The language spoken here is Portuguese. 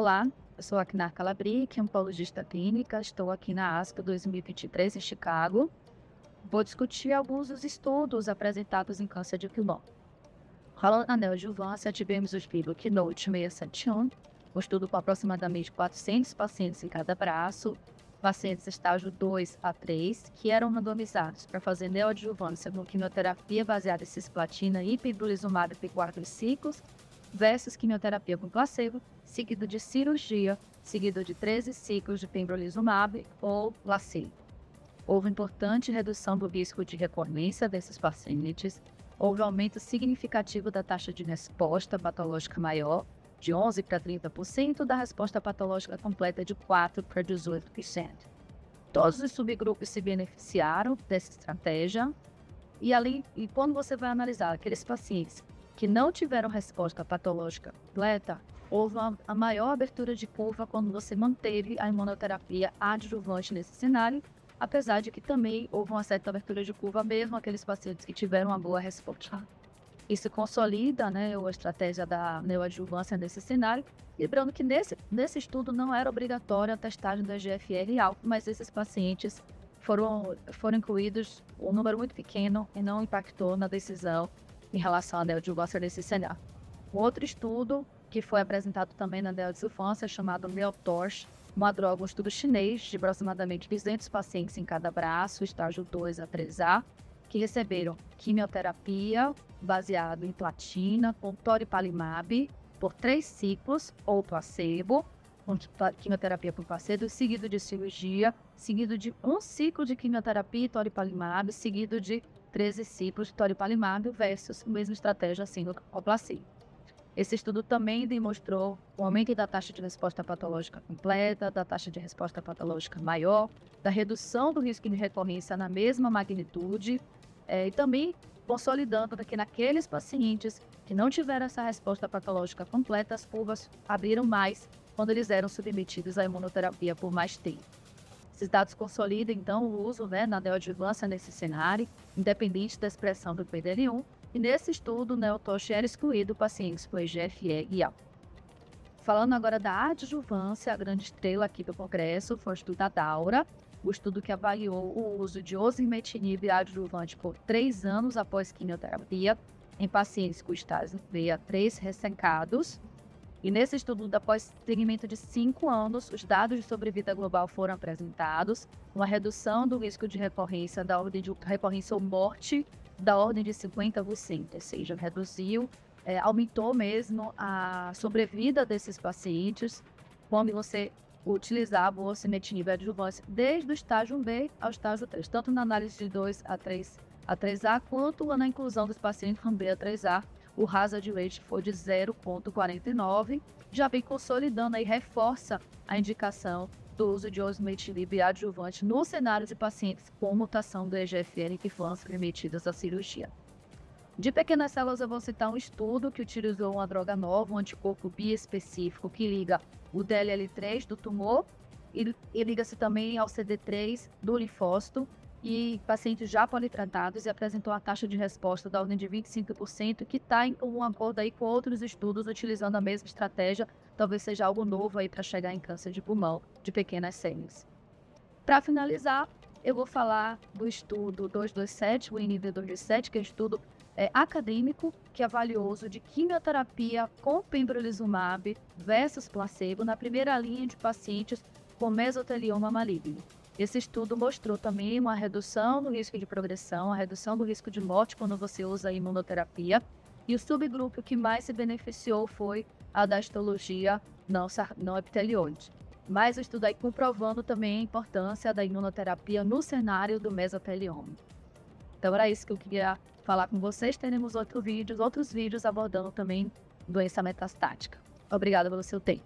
Olá, eu sou Knar Calabri, oncologista clínica, estou aqui na ASCO 2023 em Chicago. Vou discutir alguns dos estudos apresentados em câncer de pulmão. Falando na neoadjuvância, tivemos o estudo Keynote 671, um estudo com aproximadamente 400 pacientes em cada braço, pacientes estágio 2 a 3, que eram randomizados para fazer neoadjuvância com quimioterapia baseada em cisplatina e pembrolizumab por 4 ciclos, versus quimioterapia com placebo, seguido de cirurgia, seguido de 13 ciclos de pembrolizumab ou placebo. Houve importante redução do risco de recorrência desses pacientes, houve aumento significativo da taxa de resposta patológica maior, de 11 para 30%, da resposta patológica completa de 4 para 18%. Todos os subgrupos se beneficiaram dessa estratégia, e ali, e quando você vai analisar aqueles pacientes que não tiveram resposta patológica completa, houve uma, a maior abertura de curva quando você manteve a imunoterapia adjuvante nesse cenário, apesar de que também houve uma certa abertura de curva mesmo aqueles pacientes que tiveram uma boa resposta. Isso consolida né, a estratégia da neoadjuvância nesse cenário, lembrando que nesse, nesse estudo não era obrigatória a testagem do EGFR alto, mas esses pacientes foram, foram incluídos um número muito pequeno e não impactou na decisão em relação à neoadjuvância nesse cenário. Outro estudo que foi apresentado também na neoadjuvância chamado Meltorch, uma droga, um estudo chinês de aproximadamente 200 pacientes em cada braço, estágio 2 a 3A, que receberam quimioterapia baseado em platina com toripalimab por três ciclos ou placebo, com quimioterapia por placebo, seguido de cirurgia, seguido de um ciclo de quimioterapia e toripalimab, seguido de 13 ciclos de toripalimab versus mesma estratégia assim ou placebo. Esse estudo também demonstrou o aumento da taxa de resposta patológica completa, da taxa de resposta patológica maior, da redução do risco de recorrência na mesma magnitude é, e também consolidando que naqueles pacientes que não tiveram essa resposta patológica completa, as curvas abriram mais quando eles eram submetidos à imunoterapia por mais tempo. Esses dados consolidam, então, o uso né, na neoadjuvância nesse cenário, independente da expressão do PDL1, e nesse estudo, né, o TOSH era excluído pacientes com EGFE e A. Falando agora da adjuvância, a grande estrela aqui do congresso foi o estudo da Daura, o estudo que avaliou o uso de osimetinib adjuvante por três anos após quimioterapia em pacientes com estágio VA3 ressecados. E nesse estudo, após segmento de cinco anos, os dados de sobrevida global foram apresentados, uma redução do risco de recorrência da ordem de recorrência ou morte da ordem de 50%, ou seja, reduziu, é, aumentou mesmo a sobrevida desses pacientes quando você utilizava o osimetinib adjuvância desde o estágio B ao estágio 3, tanto na análise de 2 a 3 a 3A, quanto na inclusão dos pacientes com B a 3A, o hazard rate foi de 0,49, já vem consolidando e reforça a indicação do uso de osimetinib adjuvante no cenário de pacientes com mutação do EGFR que foram submetidos à cirurgia. De pequenas células, eu vou citar um estudo que utilizou uma droga nova, um anticorpo biespecífico que liga o DLL3 do tumor e, e liga-se também ao CD3 do linfócito e pacientes já politratados e apresentou a taxa de resposta da ordem de 25%, que está em um acordo aí com outros estudos utilizando a mesma estratégia, talvez seja algo novo aí para chegar em câncer de pulmão de pequenas células. Para finalizar, eu vou falar do estudo 227, o INIV 227, que é um estudo é, acadêmico que avaliou o uso de quimioterapia com pembrolizumab versus placebo na primeira linha de pacientes com mesotelioma maligno. Esse estudo mostrou também uma redução do risco de progressão, a redução do risco de morte quando você usa a imunoterapia. E o subgrupo que mais se beneficiou foi a da histologia não, não epitelioide. Mas o estudo aí comprovando também a importância da imunoterapia no cenário do mesotelioma. Então era isso que eu queria falar com vocês. Teremos outros vídeos, outros vídeos abordando também doença metastática. Obrigada pelo seu tempo.